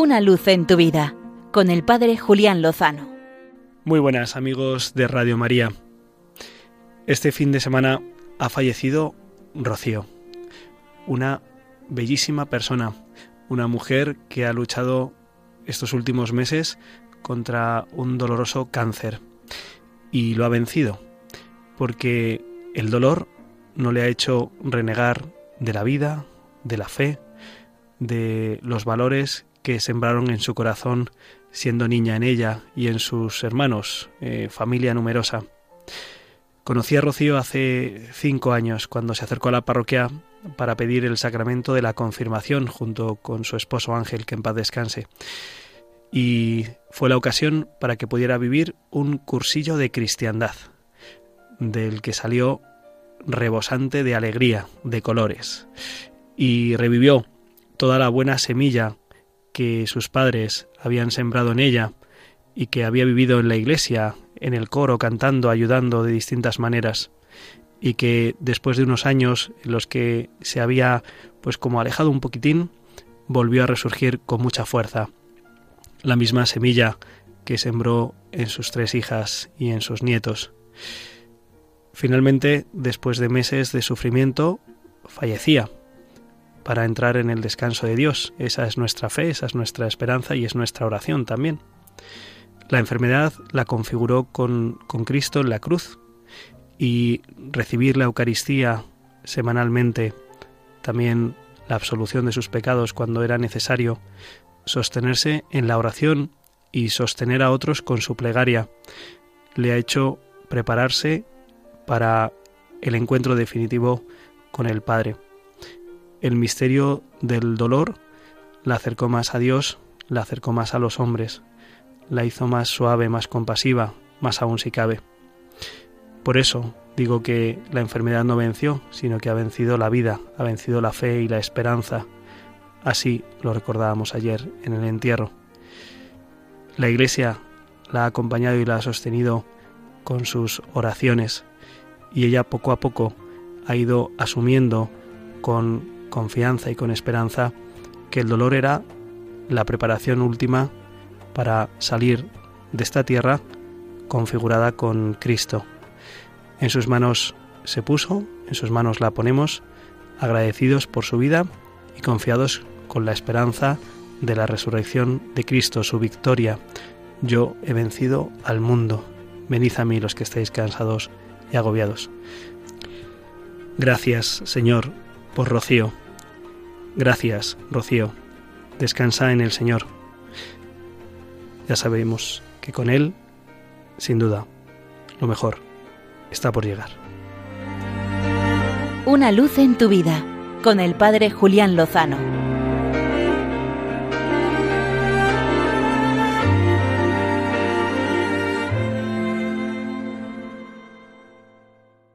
Una luz en tu vida con el Padre Julián Lozano. Muy buenas amigos de Radio María. Este fin de semana ha fallecido Rocío, una bellísima persona, una mujer que ha luchado estos últimos meses contra un doloroso cáncer y lo ha vencido, porque el dolor no le ha hecho renegar de la vida, de la fe, de los valores que sembraron en su corazón siendo niña en ella y en sus hermanos, eh, familia numerosa. Conocí a Rocío hace cinco años cuando se acercó a la parroquia para pedir el sacramento de la confirmación junto con su esposo Ángel, que en paz descanse. Y fue la ocasión para que pudiera vivir un cursillo de cristiandad, del que salió rebosante de alegría, de colores, y revivió toda la buena semilla que sus padres habían sembrado en ella y que había vivido en la iglesia, en el coro, cantando, ayudando de distintas maneras, y que después de unos años en los que se había pues como alejado un poquitín, volvió a resurgir con mucha fuerza. La misma semilla que sembró en sus tres hijas y en sus nietos. Finalmente, después de meses de sufrimiento, fallecía para entrar en el descanso de Dios. Esa es nuestra fe, esa es nuestra esperanza y es nuestra oración también. La enfermedad la configuró con, con Cristo en la cruz y recibir la Eucaristía semanalmente, también la absolución de sus pecados cuando era necesario, sostenerse en la oración y sostener a otros con su plegaria, le ha hecho prepararse para el encuentro definitivo con el Padre. El misterio del dolor la acercó más a Dios, la acercó más a los hombres, la hizo más suave, más compasiva, más aún si cabe. Por eso digo que la enfermedad no venció, sino que ha vencido la vida, ha vencido la fe y la esperanza. Así lo recordábamos ayer en el entierro. La Iglesia la ha acompañado y la ha sostenido con sus oraciones y ella poco a poco ha ido asumiendo con confianza y con esperanza que el dolor era la preparación última para salir de esta tierra configurada con Cristo. En sus manos se puso, en sus manos la ponemos, agradecidos por su vida y confiados con la esperanza de la resurrección de Cristo, su victoria. Yo he vencido al mundo. Venid a mí los que estáis cansados y agobiados. Gracias, Señor, por Rocío. Gracias, Rocío. Descansa en el Señor. Ya sabemos que con Él, sin duda, lo mejor está por llegar. Una luz en tu vida, con el Padre Julián Lozano.